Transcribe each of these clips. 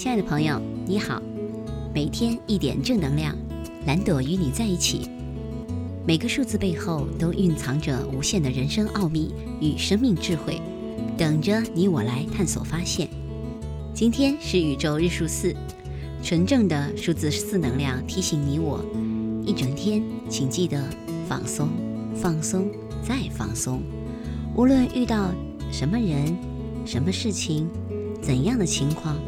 亲爱的朋友，你好，每天一点正能量，蓝朵与你在一起。每个数字背后都蕴藏着无限的人生奥秘与生命智慧，等着你我来探索发现。今天是宇宙日数四，纯正的数字四能量提醒你我，一整天请记得放松、放松再放松。无论遇到什么人、什么事情、怎样的情况，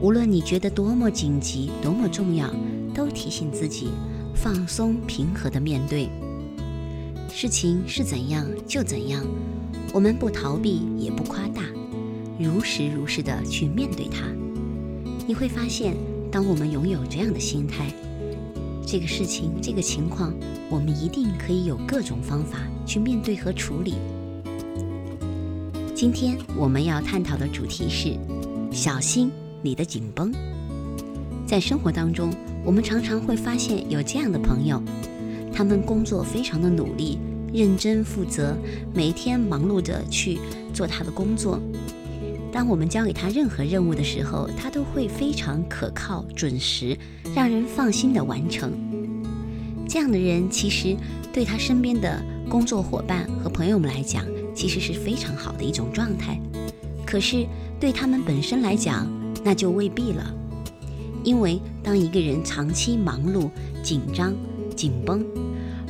无论你觉得多么紧急、多么重要，都提醒自己放松、平和的面对。事情是怎样就怎样，我们不逃避也不夸大，如实如是的去面对它。你会发现，当我们拥有这样的心态，这个事情、这个情况，我们一定可以有各种方法去面对和处理。今天我们要探讨的主题是：小心你的紧绷。在生活当中，我们常常会发现有这样的朋友。他们工作非常的努力、认真负责，每天忙碌着去做他的工作。当我们交给他任何任务的时候，他都会非常可靠、准时，让人放心的完成。这样的人其实对他身边的工作伙伴和朋友们来讲，其实是非常好的一种状态。可是对他们本身来讲，那就未必了。因为当一个人长期忙碌、紧张，紧绷，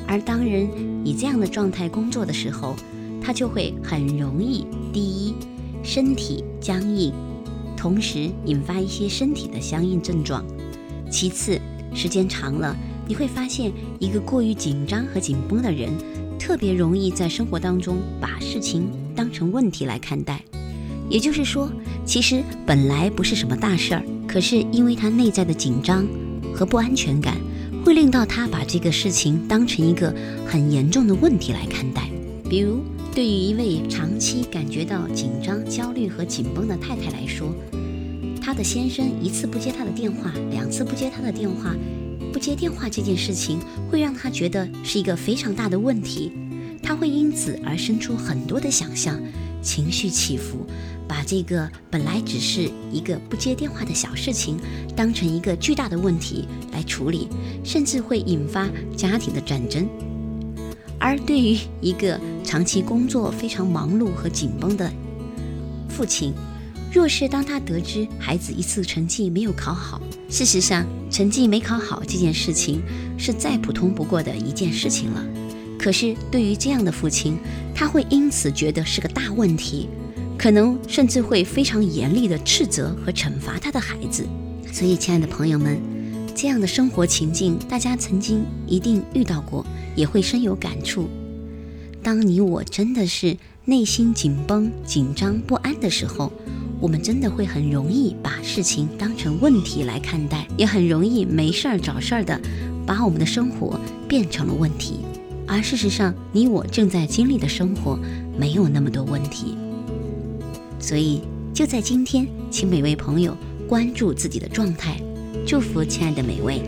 而当人以这样的状态工作的时候，他就会很容易：第一，身体僵硬，同时引发一些身体的相应症状；其次，时间长了，你会发现一个过于紧张和紧绷的人，特别容易在生活当中把事情当成问题来看待。也就是说，其实本来不是什么大事儿，可是因为他内在的紧张和不安全感。会令到他把这个事情当成一个很严重的问题来看待。比如，对于一位长期感觉到紧张、焦虑和紧绷的太太来说，她的先生一次不接她的电话，两次不接她的电话，不接电话这件事情会让她觉得是一个非常大的问题。她会因此而生出很多的想象，情绪起伏。把这个本来只是一个不接电话的小事情，当成一个巨大的问题来处理，甚至会引发家庭的战争。而对于一个长期工作非常忙碌和紧绷的父亲，若是当他得知孩子一次成绩没有考好，事实上成绩没考好这件事情是再普通不过的一件事情了，可是对于这样的父亲，他会因此觉得是个大问题。可能甚至会非常严厉地斥责和惩罚他的孩子。所以，亲爱的朋友们，这样的生活情境，大家曾经一定遇到过，也会深有感触。当你我真的是内心紧绷、紧张、不安的时候，我们真的会很容易把事情当成问题来看待，也很容易没事儿找事儿的把我们的生活变成了问题。而事实上，你我正在经历的生活没有那么多问题。所以，就在今天，请每位朋友关注自己的状态，祝福亲爱的每位。